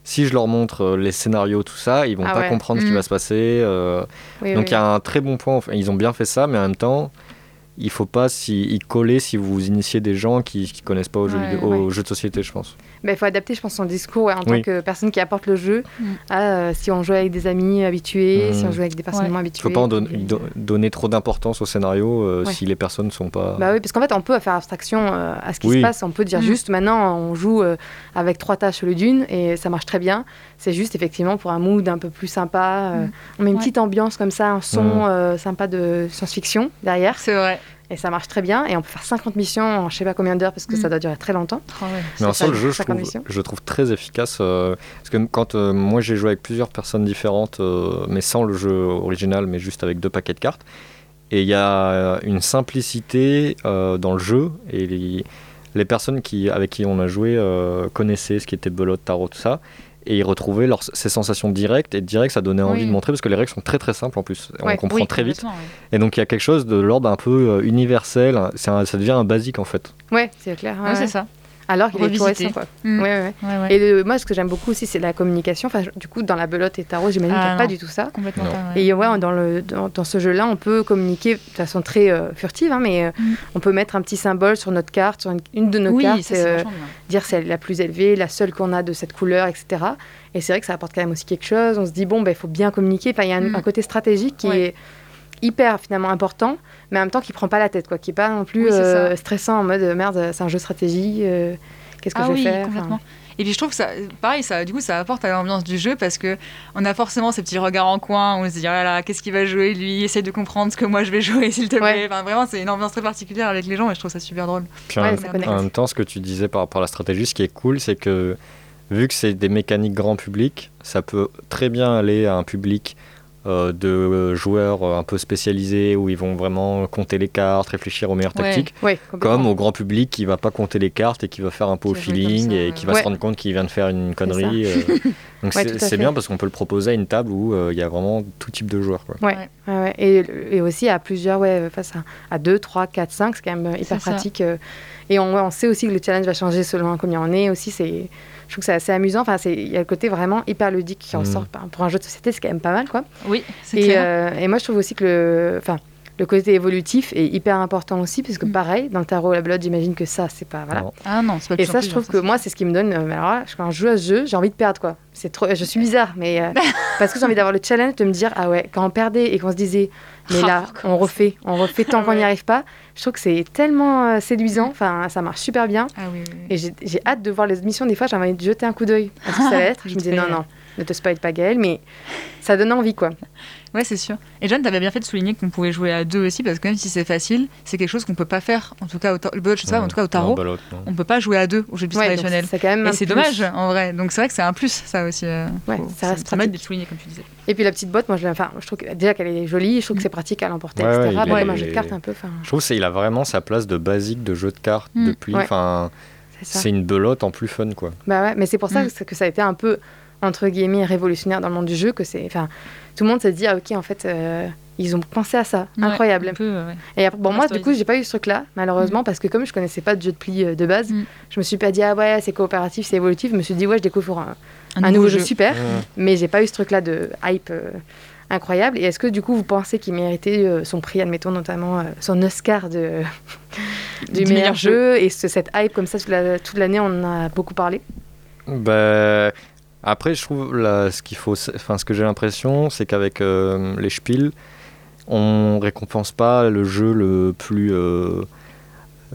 Si je leur montre euh, les scénarios, tout ça, ils vont Ah pas ouais. comprendre ce qui Mm. va se passer. euh, Oui, donc oui. il y a un très bon point. ils ont bien fait ça, mais en même temps, il faut pas s'y y coller si vous initiez des gens qui ne connaissent pas aux, jeux, vidéo- aux jeux de société, je pense. Il faut adapter, je pense, son discours ouais, en Oui. tant que personne qui apporte le jeu Mm. à euh, si on joue avec des amis habitués, Mm. si on joue avec des personnes Ouais. moins Il habituées. faut pas en don- puis, euh, do- donner trop d'importance au scénario euh, Ouais. si les personnes sont pas. Bah oui, parce qu'en fait, on peut faire abstraction euh, à ce qui Oui. se passe. On peut dire Mm. juste maintenant, on joue euh, avec trois tâches au lieu d'une et ça marche très bien. C'est juste effectivement pour un mood un peu plus sympa. euh, Mm. On met une Ouais. petite ambiance comme ça, un son Mm. euh, sympa de science-fiction derrière C'est vrai. Et ça marche très bien. Et on peut faire 50 missions en je sais pas combien d'heures parce que Mm. ça doit durer très longtemps. Oh, ouais. Mais en soi, le ça, jeu, je 50 trouve, je trouve très efficace. euh, parce que quand euh, moi j'ai joué avec plusieurs personnes différentes, euh, mais sans le jeu original, mais juste avec deux paquets de cartes, et il y a une simplicité euh, dans le jeu, et les, les personnes qui, avec qui on a joué euh, connaissaient ce qui était belote, tarot, tout ça. Et ils retrouvaient leurs, ces sensations directes, et direct ça donnait envie Oui. de montrer parce que les règles sont très très simples en plus. Ouais, on comprend Oui, très vite. Et donc il y a quelque chose de l'ordre un peu euh, universel, un- ça devient un basique en fait. Ouais, c'est clair. ouais, Ouais, c'est ça. Alors qu'il est tout récent, quoi. Mm. Ouais, ouais, ouais. Et le- moi, ce que j'aime beaucoup aussi, c'est la communication. Enfin, du coup, dans la belote et tarot, j'imagine Ah, qu'il n'y a pas non. du tout ça. Complètement pas. Et ouais, dans, le, dans, dans ce jeu-là, on peut communiquer de façon très euh, furtive, hein, mais euh, Mm. on peut mettre un petit symbole sur notre carte, sur une, une de nos oui, cartes, ça c'est euh, dire si elle est la plus élevée, la seule qu'on a de cette couleur, etc. Et c'est vrai que ça apporte quand même aussi quelque chose. On se dit, bon, ben, il faut bien communiquer. Enfin, il y a un, Mm. un côté stratégique qui Ouais. est hyper finalement important, mais en même temps qui prend pas la tête, quoi, qui est pas non plus Oui, euh, stressant en mode merde, c'est un jeu de stratégie. euh, Qu'est-ce que ah je vais oui, faire Enfin, complètement. Et puis je trouve que ça, pareil, ça, du coup, ça apporte à l'ambiance du jeu parce que on a forcément ces petits regards en coin, où on se dit, oh là là, qu'est-ce qu'il va jouer lui Essaye de comprendre ce que moi je vais jouer, [LAUGHS] s'il te plaît. Ouais. Enfin, vraiment, c'est une ambiance très particulière avec les gens et je trouve ça super drôle. Puis en, Ouais, en même temps, ce que tu disais par rapport à la stratégie, ce qui est cool, c'est que vu que c'est des mécaniques grand public, ça peut très bien aller à un public euh, de joueurs euh, un peu spécialisés où ils vont vraiment compter les cartes, réfléchir aux meilleures Ouais. tactiques, Ouais, comme au grand public qui va pas compter les cartes et qui va faire un peu au feeling ça, et ouais. qui va Ouais. se rendre compte qu'il vient de faire une connerie. euh. [LAUGHS] Donc Ouais, c'est bien parce qu'on peut le proposer à une table où euh, il y a vraiment tout type de joueurs. Quoi. Ouais, Ouais. ouais, ouais. Et, et aussi à plusieurs, ouais, face à, à 2, 3, 4, 5, c'est quand même hyper pratique. Et on sait aussi que le challenge va changer selon combien on est aussi. C'est, je trouve que c'est assez amusant. Enfin, c'est- il y a le côté vraiment hyper ludique qui en Mm. sort. Enfin, Pour un jeu de société, c'est quand même pas mal, quoi. Oui, c'est Et, clair. euh, et moi, je trouve aussi que le, enfin, le côté évolutif est hyper important aussi, parce que Mm. pareil, dans le tarot, la blood, j'imagine que ça, c'est pas. Voilà. Ah non, c'est pas Et ça, je trouve que moi, c'est ce qui me donne. euh, alors là, quand je joue à ce jeu, j'ai envie de perdre, quoi. C'est trop. Je suis bizarre, mais euh, [LAUGHS] parce que j'ai envie d'avoir le challenge de me dire, ah ouais, quand on perdait et qu'on se disait, mais Ah, là, comment on refait, on refait tant qu'on n'y arrive pas. Je trouve que c'est tellement euh, séduisant. Enfin, ça marche super bien. Ah oui, oui, oui. Et j'ai hâte de voir les émissions. Des fois, j'ai envie de jeter un coup d'œil à ce que ça va [LAUGHS] être. Je me dis, non, non, ne te spoil pas, Gaël, mais ça donne envie, quoi. [LAUGHS] Ouais, c'est sûr. Et John, t'avais bien fait de souligner qu'on pouvait jouer à deux aussi, parce que même si c'est facile, c'est quelque chose qu'on peut pas faire, en tout cas au, je sais pas, en tout cas au tarot, non. on peut pas jouer à deux au jeu de Ouais, traditionnel. c'est quand même. un Et c'est dommage, en vrai. Donc c'est vrai que c'est un plus, ça aussi. euh, Ouais, faut- ça reste pratique. d'être souligné, comme tu disais. Et puis la petite boîte, moi, je, enfin, je trouve que, déjà qu'elle est jolie. Je trouve que c'est pratique à l'emporter, Ouais, etc. comme un jeu de cartes un peu. Je trouve qu'il a vraiment sa place de basique de jeu de cartes Mm. depuis. Ouais. Enfin, c'est ça. C'est une belote en plus fun, quoi. Bah ouais, mais c'est pour ça Mm. que, que ça a été un peu, entre guillemets, révolutionnaire dans le monde du jeu, que c'est... Enfin, tout le monde s'est dit, ah ok, en fait, euh, ils ont pensé à ça. Ouais, Incroyable. un peu, ouais. Et après, bon, moi, du coup, j'ai pas eu ce truc-là, malheureusement, parce que comme je connaissais pas de jeu de pli euh, de base, Mm. je me suis pas dit, ah ouais, c'est coopératif, c'est évolutif. Je me suis dit, ouais, je découvre un, Un un nouveau, nouveau jeu, jeu. super, Ouais. mais j'ai pas eu ce truc-là de hype euh, incroyable. Et est-ce que, du coup, vous pensez qu'il méritait euh, son prix, admettons, notamment euh, son Oscar de, [LAUGHS] du, Du meilleur meilleur jeu, et ce- cette hype comme ça toute la- toute l'année, on en a beaucoup parlé? Ben, après, je trouve là, ce qu'il faut, enfin, ce que j'ai l'impression, c'est qu'avec euh, les Spiels, on récompense pas le jeu le plus euh,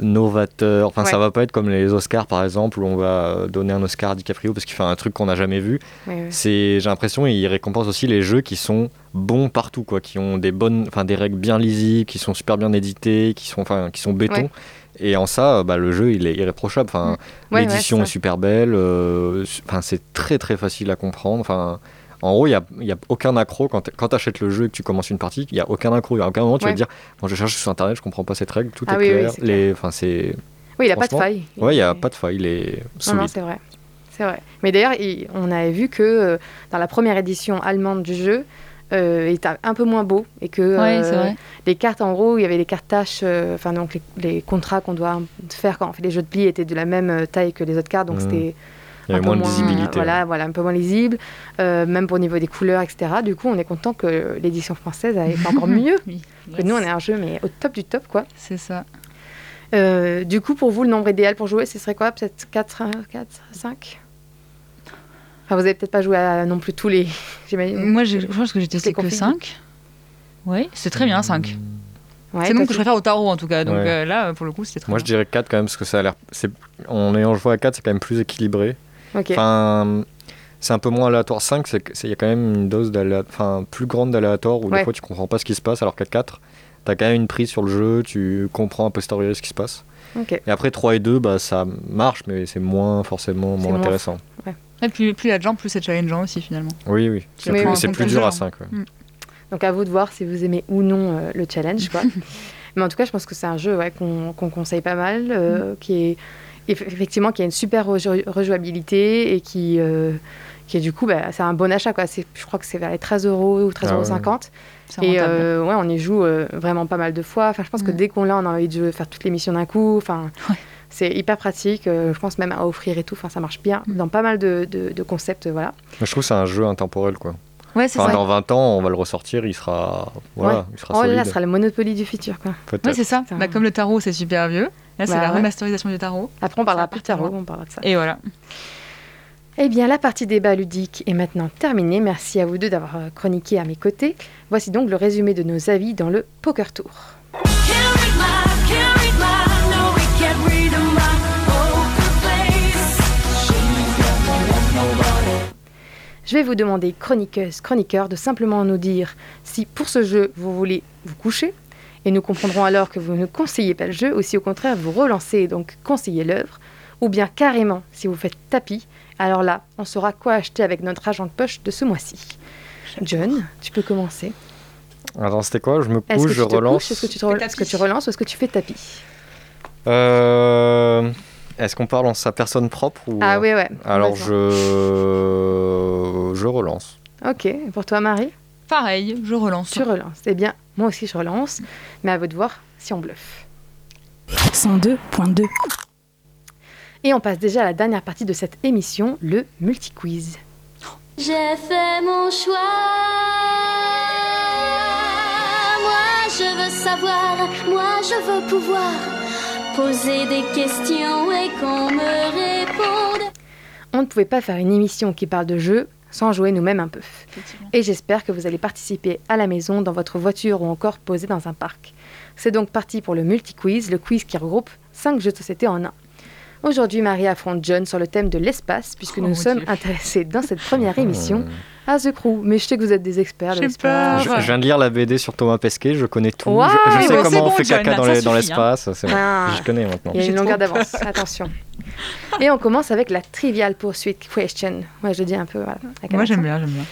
novateur. Enfin, ça Ouais. va pas être comme les Oscars, par exemple, où on va donner un Oscar à DiCaprio parce qu'il fait un truc qu'on n'a jamais vu. C'est, j'ai l'impression, ils récompensent aussi les jeux qui sont bons partout, quoi, qui ont des bonnes, enfin, des règles bien lisibles, qui sont super bien édités, qui sont, enfin, qui sont béton. Et en ça, bah, le jeu, il est irréprochable. Enfin, Ouais, ouais, L'édition est super belle. euh, Enfin, c'est très très facile à comprendre. Enfin, en gros, il n'y a, y a aucun accro quand tu achètes le jeu et que tu commences une partie. Il n'y a aucun accro. N'y a aucun moment tu vas te dire Bon, je cherche sur internet, je comprends pas cette règle. Tout Ah est oui, oui, clair. c'est Les, enfin, c'est. Oui, il a pas de faille. Ouais, il n'y a pas de faille. Il est Non, non, c'est vrai. C'est vrai. Mais d'ailleurs, il- on avait vu que euh, dans la première édition allemande du jeu, euh, il était un peu moins beau et que Ouais, euh, vrai. les cartes, en gros, il y avait les cartes tâches, euh, enfin donc les, les contrats qu'on doit faire quand on fait les jeux de pli étaient de la même euh, taille que les autres cartes, donc Mhm. c'était il y un avait peu moins de visibilité. Voilà, voilà, un peu moins lisible, euh, même pour au niveau des couleurs, etc. Du coup, on est content que l'édition française a été encore [LAUGHS] mieux. Oui. Que nous, on est un jeu, mais au top du top, quoi. C'est ça. Euh, du coup, pour vous, le nombre idéal pour jouer, ce serait quoi? Peut-être 4, 4, 5 Enfin, vous avez peut-être pas joué à non plus tous les. Moi, je pense que j'ai testé que configs. 5. Oui, c'est très bien 5. Ouais, c'est toi, que je préfère au tarot en tout cas. Donc Ouais. euh, là, pour le coup, c'était très Moi, je dirais 4 quand même, parce que ça a l'air. En ayant joué à 4, c'est quand même plus équilibré. Enfin. C'est un peu moins aléatoire. 5, c'est que- c'est- il y a quand même une dose d'aléa- enfin, plus grande d'aléatoire où Ouais. des fois tu comprends pas ce qui se passe, alors qu'à 4, tu as quand même une prise sur le jeu, tu comprends a posteriori ce qui se passe. Et après 3 et 2, bah, ça marche, mais c'est moins forcément moins- intéressant. Et plus, plus il y a de gens, plus c'est challengeant aussi finalement. Oui, oui. C'est Oui, plus, dur à jeu, 5. Donc à vous de voir si vous aimez ou non euh, le challenge, quoi. [LAUGHS] Mais en tout cas, je pense que c'est un jeu ouais, qu'on qu'on conseille pas mal, euh, qui est eff- effectivement qui a une super rejou- rejouabilité et qui euh, qui est du coup, bah, c'est un bon achat, quoi. Je crois que c'est vers les 13 euros ou 13,50 Ah euros. ouais. 50. C'est Et rentable. euh, ouais, on y joue euh, vraiment pas mal de fois. Enfin, je pense que Mm. dès qu'on l'a, on a envie de faire toutes les missions d'un coup. Enfin, Ouais. C'est hyper pratique. euh, je pense même à offrir et tout. Enfin, ça marche bien Mm. dans pas mal de, de- de concepts. Voilà. Je trouve que c'est un jeu intemporel. Quoi. Ouais, c'est Enfin, ça. dans 20 ans, on va le ressortir, il sera, voilà, Ouais. il sera Oh là solide. là, ce sera le Monopoly du futur. Ouais, c'est ça. Bah, comme le tarot, c'est super vieux. Là, c'est Bah la ouais. remasterisation du tarot. Après, on parlera plus part tarot. On parlera de ça. Et voilà. Eh bien, la partie débat ludique est maintenant terminée. Merci à vous deux d'avoir euh, chroniqué à mes côtés. Voici donc le résumé de nos avis dans le Poker Tour. Je vais vous demander, chroniqueuse, chroniqueur, de simplement nous dire si pour ce jeu vous voulez vous coucher, et nous comprendrons alors que vous ne conseillez pas le jeu, ou si au contraire vous relancez et donc conseillez l'œuvre, ou bien carrément si vous faites tapis, alors là, on saura quoi acheter avec notre argent de poche de ce mois-ci. John, tu peux commencer. Attends, c'était quoi? Je me couche, je relance. Est-ce que tu, est-ce que relances ou est-ce que tu fais tapis? Euh, Est-ce qu'on parle en sa personne propre ou... Ah oui, ouais. Alors je... je relance. Ok, et pour toi Marie Pareil, je relance. Tu relances. Eh bien, moi aussi je relance, mais à vous de voir si on bluffe. 102.2 Et on passe déjà à la dernière partie de cette émission, le multi-quiz. J'ai fait mon choix. Moi, je veux savoir, moi, je veux pouvoir poser des questions et qu'on me réponde. On ne pouvait pas faire une émission qui parle de jeux sans jouer nous-mêmes un peu. Et j'espère que vous allez participer à la maison, dans votre voiture ou encore posé dans un parc. C'est donc parti pour le multi-quiz, le quiz qui regroupe 5 jeux de société en un. Aujourd'hui, Marie affronte John sur le thème de l'espace, puisque Oh nous sommes Dieu. intéressés dans cette première émission [LAUGHS] à The Crew. Mais je sais que vous êtes des experts J'ai l'espace. Je, je viens de lire la BD sur Thomas Pesquet, je connais tout. Je, je sais bon, comment on bon, fait John, caca dans les- hein. l'espace. c'est bon. Ah. Je connais maintenant. Il y a J'ai une longueur d'avance, attention. Et on commence avec la Trivial Pursuit Question. Ouais, je le dis un peu. Voilà, Moi, j'aime bien, j'aime bien.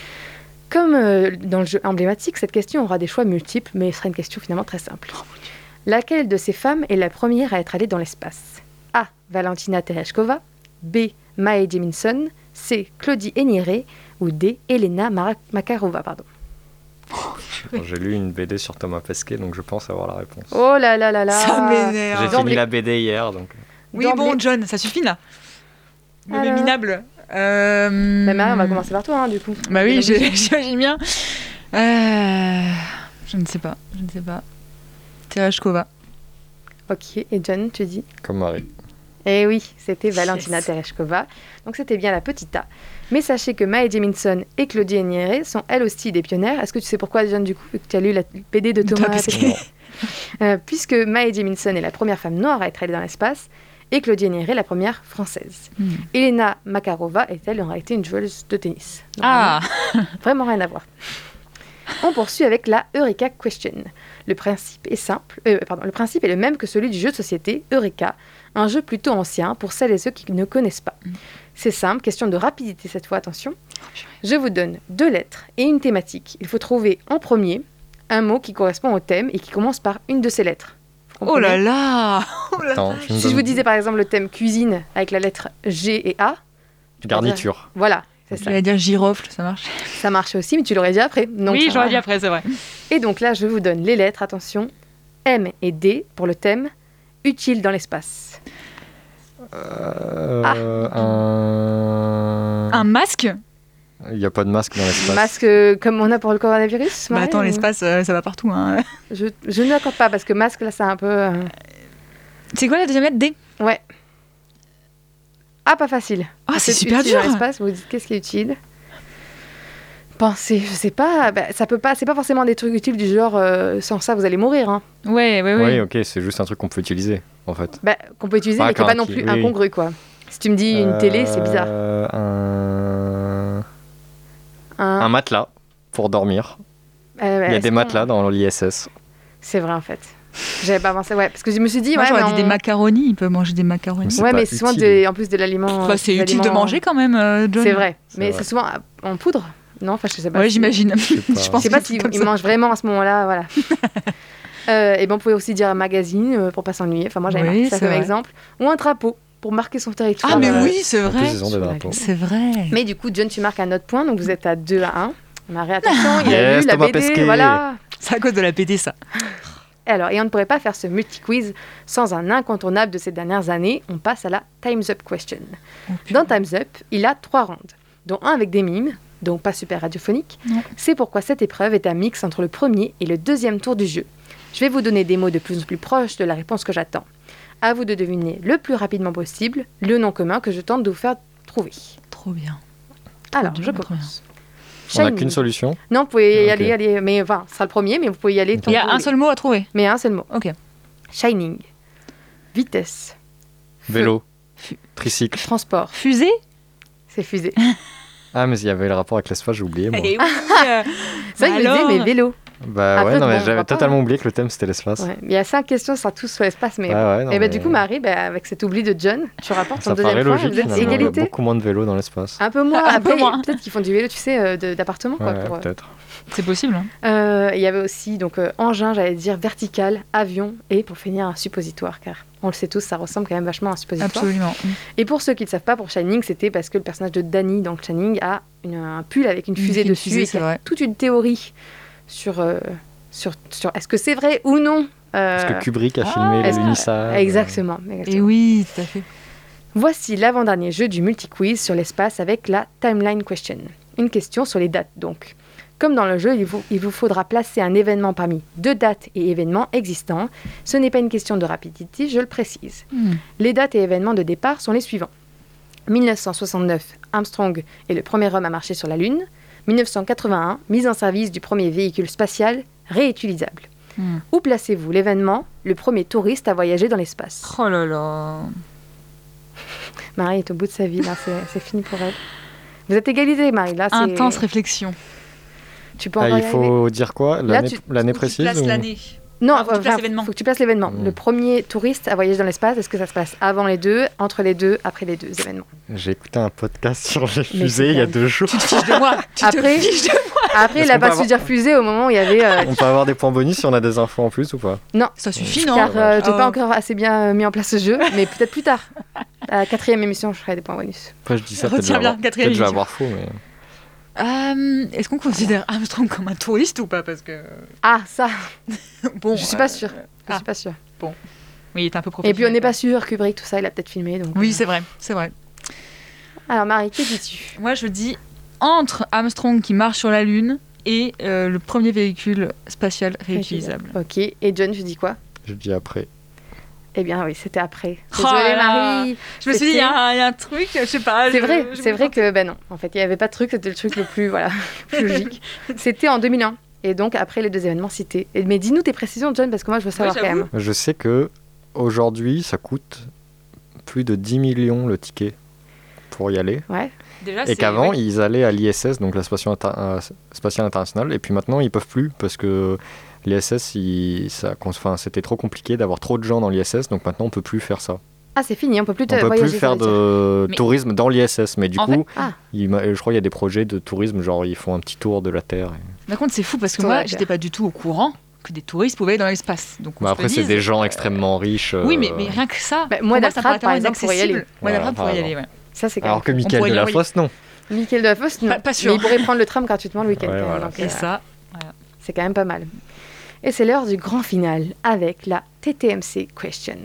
Comme euh, dans le jeu emblématique, cette question aura des choix multiples, mais ce sera une question finalement très simple. Laquelle de ces femmes est la première à être allée dans l'espace? A. Valentina Tereshkova, B. Mae Jemison, C. Claudie Héniré ou D. Elena Mara- Makarova. Pardon. J'ai lu une BD sur Thomas Pesquet, donc je pense avoir la réponse. Oh là là là là Ça m'énerve. J'ai fini la BD hier, donc. Oui, bon, John, ça suffit là. Le Alors. minable. Euh... Mais Marie, on va commencer par toi, hein, du coup. Bah oui, [LAUGHS] j'imagine bien. Euh, Je ne sais pas, je ne sais pas. Tereshkova. Ok, et John, tu dis Comme Marie. Eh oui, c'était Valentina Tereshkova. Donc c'était bien la petite A. Mais sachez que Mae Jemison et Claudie Héniré sont elles aussi des pionnières. Est-ce que tu sais pourquoi, John, du coup, vu que tu as lu la BD de Thomas Pesquet [LAUGHS] Euh, Puisque Mae Jemison est la première femme noire à être allée dans l'espace et Claudie Héniré la première française. Hmm. Elena Makarova est-elle en réalité une joueuse de tennis Ah Vraiment rien à voir. On poursuit avec la Eureka Question. Le principe est simple, euh, pardon, le principe est le même que celui du jeu de société Eureka, un jeu plutôt ancien pour celles et ceux qui ne connaissent pas. C'est simple, question de rapidité cette fois, attention. Je vous donne deux lettres et une thématique. Il faut trouver en premier un mot qui correspond au thème et qui commence par une de ces lettres. Oh là là [LAUGHS] Attends, je me Si je vous disais par exemple le thème cuisine avec la lettre G et A, Garniture. voilà, c'est ça. dire girofle, ça marche. Ça marche aussi, mais tu l'aurais dit après. Donc oui, j'aurais dit après, c'est vrai. Et donc là, je vous donne les lettres, attention, M et D pour le thème utile dans l'espace. Euh, Ah. un... Un masque Il n'y a pas de masque dans l'espace. Masque euh, comme on a pour le coronavirus Bah attends, ou- l'espace, euh, ça va partout. Hein. Je, je ne l'accorde pas parce que masque, là, c'est un peu. euh, C'est quoi la deuxième lettre D? Ouais. Ah, pas facile. Ah, c'est super utile dur dans l'espace, vous dites qu'est-ce qui est utile? Pensez, je sais pas, bah, ça peut pas, c'est pas forcément des trucs utiles du genre euh, sans ça vous allez mourir, hein. Ouais, ouais, Oui, ouais. ok, c'est juste un truc qu'on peut utiliser, en fait. Bah, qu'on peut utiliser, Pas mais qui est pas non plus oui. incongru, quoi. Si tu me dis une télé, c'est bizarre. Euh, un... Un- un matelas pour dormir. Euh, Il y a des matelas dans l'ISS. C'est vrai en fait. J'avais pas pensé, ouais, parce que je me suis dit, Moi, ouais, j'aurais mais dit des on- macaronis, il peut manger des macaronis. Ouais, mais c'est souvent en plus de l'aliment. Bah, c'est utile de manger quand même, euh, John. C'est vrai, mais c'est souvent en poudre. Non, enfin, je sais pas. Ouais, si- j'imagine. [LAUGHS] pas. Je pense sais pas que c'est s'ils ça. mangent vraiment à ce moment-là, voilà. [LAUGHS] Euh, et ben, on pouvait aussi dire un magazine euh, pour pas s'ennuyer. Enfin, moi, j'avais Oui, marqué ça comme vrai. exemple. Ou un drapeau pour marquer son territoire. Ah, mais euh, oui, c'est vrai. C'est vrai. Mais du coup, John, tu marques un autre point, donc vous êtes à 2 à 1. Marie, attention, il a [LAUGHS] Yes, lu la BD, Pesquet. voilà. C'est à cause de la BD, ça. Et Alors, et on ne pourrait pas faire ce multi-quiz sans un incontournable de ces dernières années. On passe à la Time's Up question. Dans Time's Up, il a trois rounds, dont un avec des mimes, donc pas super radiophonique. C'est pourquoi cette épreuve est un mix entre le premier et le deuxième tour du jeu. Je vais vous donner des mots de plus en plus proches de la réponse que j'attends. À vous de deviner le plus rapidement possible le nom commun que je tente de vous faire trouver. Trop bien. Alors, bien, je commence. On n'a Shining. qu'une solution. Non, vous pouvez y Ok. aller, aller, mais enfin, ce sera le premier, mais vous pouvez y aller. tant Il y a un seul mot à trouver. Mais un seul mot. Ok. Shining. Vitesse. Vélo. Tricycle. Transport. Fusée? C'est fusée. [LAUGHS] Ah, mais il y avait le rapport avec l'espace, j'ai oublié, moi. Eh oui, euh, [LAUGHS] C'est vrai que je me alors disais, mais vélo. Bah Après, ouais, non, mais j'avais totalement oublié que le thème c'était l'espace. Ouais. Il y a cinq questions, sera tous sur l'espace. Mais Ouais, ouais, non, et ben, mais du coup, Marie, ben, avec cet oubli de John, tu rapportes ton Ça deuxième paraît point. logique. Il a égalité. beaucoup moins de vélos dans l'espace. Un peu moins. [LAUGHS] Un peu moins. peut-être qu'ils font du vélo, tu sais, euh, de- d'appartement. quoi, Ouais, pour, euh, peut-être. C'est possible. hein. Euh, Il y avait aussi donc euh, engin, j'allais dire vertical, avion et pour finir un suppositoire, car on le sait tous, ça ressemble quand même vachement à un suppositoire. Absolument. Et pour ceux qui ne savent pas, pour Shining, c'était parce que le personnage de Danny dans Shining a une- un pull avec une fusée dessus. fusée, et c'est qu'il y a vrai. toute une théorie sur, euh, sur, sur est-ce que c'est vrai ou non. euh, Parce que Kubrick a ah, filmé les Unisab. Exactement. Et exactement. oui, tout à fait. Voici l'avant-dernier jeu du multi-quiz sur l'espace avec la Timeline Question. Une question sur les dates donc. Comme dans le jeu, il vous, il vous faudra placer un événement parmi deux dates et événements existants. Ce n'est pas une question de rapidité, je le précise. Hmm. Les dates et événements de départ sont les suivants. 1969, Armstrong est le premier homme à marcher sur la Lune. 1981, mise en service du premier véhicule spatial réutilisable. Hmm. Où placez-vous l'événement, le premier touriste à voyager dans l'espace? Oh là là. Marie est au bout de sa vie, là, c'est fini pour elle. Vous êtes égalisée, Marie, là. Intense réflexion. Tu peux Ah, il faut dire quoi L'année Tu précise l'année. Non, Ah, faut que tu places enfin, l'événement. faut que tu places l'événement. Mm. Le premier touriste à voyager dans l'espace, est-ce que ça se passe avant les deux, entre les deux, après les deux événements? J'ai écouté un podcast [LAUGHS] sur les fusées il y a deux jours. Tu te fiches de moi. Tu Après- te fiches de moi. Après, Est-ce il a qu'on pas peut su dire fusée au moment où il y avait. euh, On peut avoir des points bonus si on a des infos en plus ou pas? Non, Ça suffit, non car euh, j'ai Oh. pas encore assez bien euh, mis en place ce jeu, mais peut-être plus tard. À la quatrième émission, je ferai des points bonus. Après, je dis ça, Retiens peut-être je vais avoir- peut-être je vais avoir faux, mais. Euh, Est-ce qu'on considère Armstrong comme un touriste ou pas Parce que. Ah, ça, [LAUGHS] Bon. je suis pas euh, sûre. Je ah. suis pas sûre. Oui, il est un peu Et puis on n'est pas sûr, Kubrick, tout ça, il a peut-être filmé. Donc... Oui, euh. c'est vrai, c'est vrai. Alors, Marie, que dis-tu? Moi, je dis entre Armstrong qui marche sur la Lune et euh, le premier véhicule spatial réutilisable. Ok, et John, tu dis quoi? Je dis après. Eh bien, oui, c'était après. Oh Désolée. Marie. Je me suis dit, il y, a un il y a un truc, je sais pas. C'est vrai, c'est vrai que ben non, en fait, il n'y avait pas de truc, c'était le truc le plus voilà, [LAUGHS] plus logique. C'était en 2001 et donc après les deux événements cités. Et, mais dis-nous tes précisions, John, parce que moi je veux savoir quand même. Je sais que aujourd'hui, ça coûte plus de 10 millions le ticket pour y aller. Ouais. Déjà, Et qu'avant, ils allaient à l'ISS, donc la Station Inter- euh, Spatiale Internationale, et puis maintenant, ils peuvent plus parce que l'ISS, il- ça- enfin, c'était trop compliqué d'avoir trop de gens dans l'ISS, donc maintenant, on peut plus faire ça. Ah, c'est fini, on peut plus te On peut voyager. plus faire de Mais- tourisme dans l'ISS, mais du En coup, fait- Ah. il je crois qu'il y a des projets de tourisme, genre ils font un petit tour de la Terre. et- Par contre, c'est fou parce que Tour de moi, la j'étais pas du tout au courant que des touristes pouvaient aller dans l'espace. Donc, on Bah, après, c'est des gens euh, extrêmement riches. Oui, euh, mais, mais rien que ça. Bah, moi, paraît par exemple, pourrait y aller. inaccessible. Moi, Voilà, d'Altrad, pour y aller, ouais. Ça, c'est quand Alors que. Michael pourrait y Delafosse, non. Michael Delafosse, non. Pas- pas sûr. Mais il pourrait prendre le tram gratuitement le week-end. Et euh, ça, c'est quand même pas mal. Et c'est l'heure du grand final avec la TTMC Question.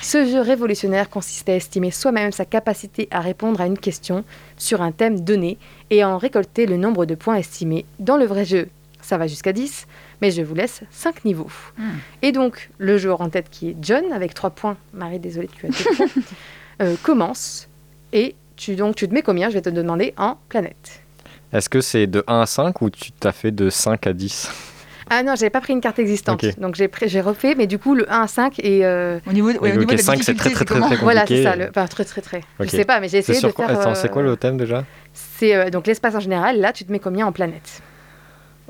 Ce jeu révolutionnaire consiste à estimer soi-même sa capacité à répondre à une question sur un thème donné et à en récolter le nombre de points estimés. Dans le vrai jeu, ça va jusqu'à 10, mais je vous laisse 5 niveaux. Hmm. Et donc, le joueur en tête qui est John, avec 3 points, Marie, désolée, tu as 2 points, [LAUGHS] euh, commence. Et tu, donc, tu te mets combien? Je vais te demander en planète. Est-ce que c'est de 1 à 5 ou tu t'as fait de 5 à 10 Ah non, j'avais pas pris une carte existante. Ok. Donc j'ai refait, mais du coup, le 1 à 5 et. euh, au niveau, ouais, Oui, au niveau ok, de la cinq, c'est très, très, très, très Voilà, c'est compliqué. ça. Le... Enfin, très, très, très. Ok. Je sais pas, mais j'ai essayé de quoi faire. Attends, euh, c'est quoi le thème déjà? C'est euh, donc l'espace en général. Là, tu te mets combien en planète?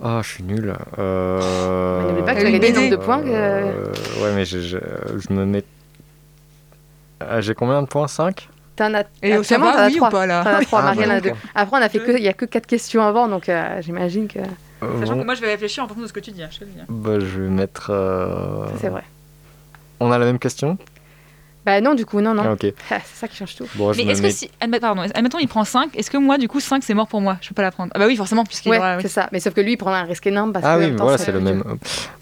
Ah, je suis nul. Euh... Mais n'oublie pas que tu as gagné nombre de points. que- Euh, Ouais, mais je, je, je me mets. Ah, J'ai combien de points? 5 T'en as. Et t'en as oui ou trois. pas, là? T'en as trois, Ah, Marianne bah, a deux. d'accord. Après, on a fait que. Il y a que 4 questions avant, donc euh, j'imagine que. Sachant que moi, je vais réfléchir en fonction de ce que tu dis. hein, je te le dis. bah, Je vais mettre. euh, Ça, C'est vrai. On a la même question? Bah non, du coup, non, non. Ah, ok. Ah, [LAUGHS] c'est ça qui change tout. Bon, je Mais me est-ce mets. que si. Pardon, admettons, il prend 5. Est-ce que moi, du coup, 5, c'est mort pour moi? Je peux pas la prendre. Ah bah oui, forcément, puisqu'il Ouais, aura. oui. c'est ça. Mais sauf que lui, il prend un risque énorme parce Ah que. oui, voilà, c'est le même.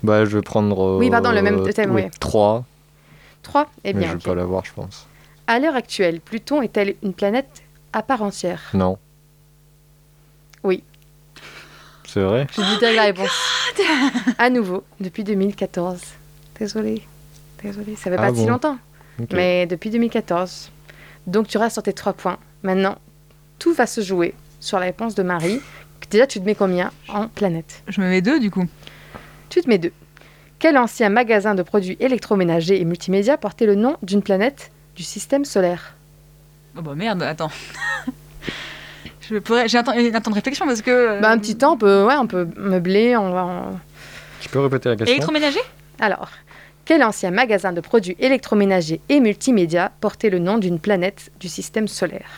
Bah, je vais prendre. Oui, pardon, le même thème, oui. 3. 3 Eh mais bien, je vais ok. pas l'avoir, je pense. À l'heure actuelle, Pluton est-elle une planète à part entière? Non. Oui. C'est vrai Je dis direct la réponse. À nouveau, depuis 2014. Désolée. Désolée, ça fait Ah pas si bon longtemps. Mais depuis 2014. Donc tu restes sur tes 3 points. Maintenant, tout va se jouer sur la réponse de Marie. Déjà, tu te mets combien en planète? Je me mets 2, du coup. Tu te mets 2. Quel ancien magasin de produits électroménagers et multimédia portait le nom d'une planète du système solaire? Oh bah merde, attends. Je pourrais... J'ai un temps, un temps de réflexion parce que. euh, Bah, un petit temps, on peut, ouais, on peut meubler, on va en- Tu peux répéter la question? Électroménager? Alors, quel ancien magasin de produits électroménagers et multimédia portait le nom d'une planète du système solaire?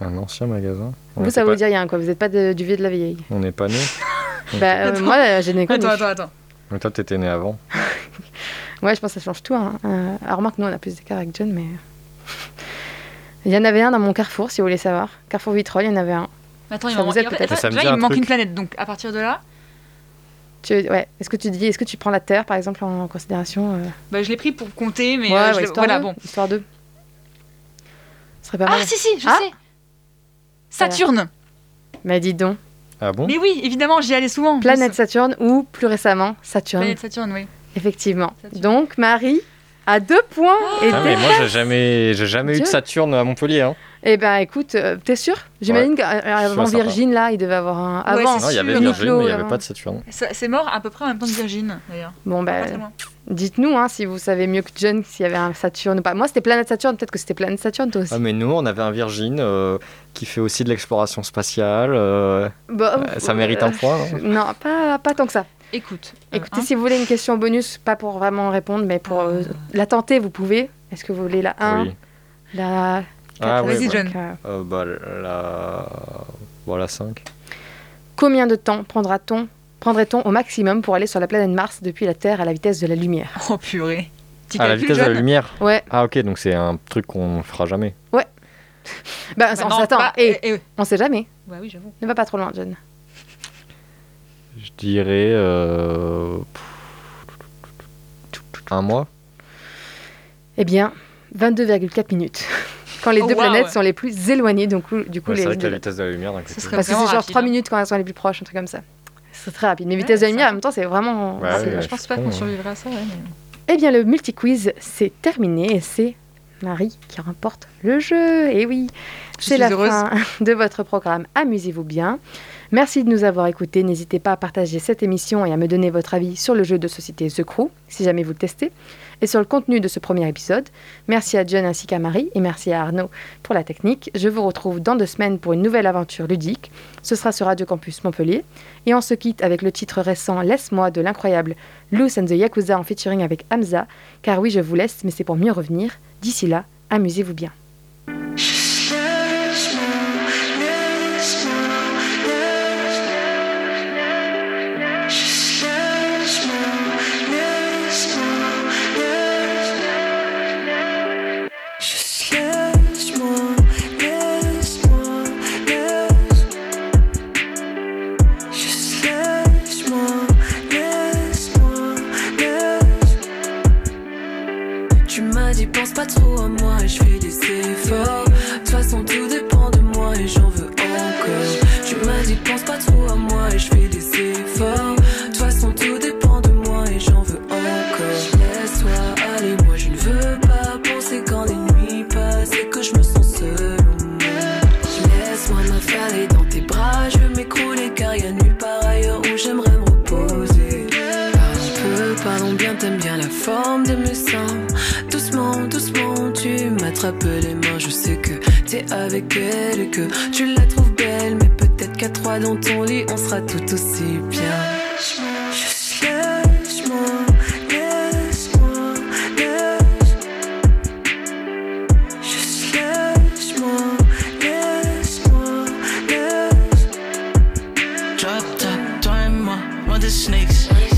Un ancien magasin? On Vous, ça vous pas- dit rien, quoi. Vous n'êtes pas de- du vieux de la vieille. On n'est pas nés. [LAUGHS] Bah, euh, Attends. moi, euh, j'ai né. Attends, attends, attends. Mais toi, t'étais né avant. [LAUGHS] Ouais, je pense que ça change tout. Hein. Euh, alors, remarque, nous, on a plus d'écart avec John, mais. Il y en avait un dans mon carrefour, si vous voulez savoir. Carrefour Vitrolles, il y en avait un. Attends, il Ça vous manque. aide en fait. Ça déjà, dit il un me manque truc. une planète, donc à partir de là, Tu, ouais. Est-ce que tu dis, est-ce que tu prends la Terre, par exemple, en considération euh, bah, je l'ai pris pour compter, mais Ouais, euh, je ouais, voilà, de. bon. Histoire de. Ce serait pas Ah, mal. si, si, je Ah sais. Saturne. Mais dis donc. Ah bon? Mais oui, évidemment, j'y allais souvent. Planète Saturne ou plus récemment Saturne. Planète Saturne, oui. Effectivement. Saturne. Donc, Marie a deux points. et Ah, mais moi, j'ai jamais, j'ai jamais eu de. Saturne à Montpellier. Hein. Eh ben, écoute, euh, t'es sûr? J'imagine qu'avant sympa. Virgine, là, il devait avoir un. Ouais, Avant, Non, il y avait. Virgin, mais il n'y avait pas de Saturne. C'est mort à peu près en même temps que Virgin, d'ailleurs. Bon, ben, dites-nous hein, si vous savez mieux que John s'il y avait un Saturne ou pas. Moi, c'était Planète Saturne, peut-être que c'était Planète Saturne, toi aussi. Ah, mais nous, on avait un Virgin euh, qui fait aussi de l'exploration spatiale. euh, Bah, euh, ça mérite un point, non? [LAUGHS] Non, pas, pas tant que ça. Écoute. Écoutez, hein. si vous voulez une question bonus, pas pour vraiment répondre, mais pour euh, la tenter, vous pouvez. Est-ce que vous voulez la 1 Oui. La 4 Ah, Vas-y, ouais, John. Euh, bah, la... Voilà, 5. Combien de temps prendra-t-on prendrait-on au maximum pour aller sur la planète Mars depuis la Terre à la vitesse de la lumière? Oh purée. Petit À la vitesse de la lumière? Ouais. Ah, ok, donc c'est un truc qu'on fera jamais. Bah, [LAUGHS] Bah on non, s'attend. pas- Et eh, eh. on sait jamais. Ouais, oui, j'avoue. Ne va pas trop loin, John. Je dirais. euh, Un mois Eh bien, 22,4 minutes. [LAUGHS] Quand les Oh, deux wow, planètes ouais. sont les plus éloignées, donc du coup Ouais, les C'est vrai que la vitesse de la lumière côté. serait Parce que c'est genre rapide, 3 hein. minutes quand elles sont les plus proches, un truc comme ça. C'est très rapide. Mais vitesse de la lumière, en même temps, c'est vraiment. Ouais, c'est- ouais, je pense pas qu'on survivra à ça. Ouais, mais... Eh bien, le multi-quiz, c'est terminé et c'est Marie qui remporte le jeu. Et oui, Je c'est la heureuse. fin [LAUGHS] de votre programme. Amusez-vous bien. Merci de nous avoir écoutés. N'hésitez pas à partager cette émission et à me donner votre avis sur le jeu de société The Crew, si jamais vous le testez, et sur le contenu de ce premier épisode. Merci à John ainsi qu'à Marie, et merci à Arnaud pour la technique. Je vous retrouve dans deux semaines pour une nouvelle aventure ludique. Ce sera sur Radio Campus Montpellier. Et on se quitte avec le titre récent Laisse-moi de l'incroyable Loose and the Yakuza en featuring avec Hamza. Car oui, je vous laisse, mais c'est pour mieux revenir. D'ici là, amusez-vous bien. Moi, loin des snakes.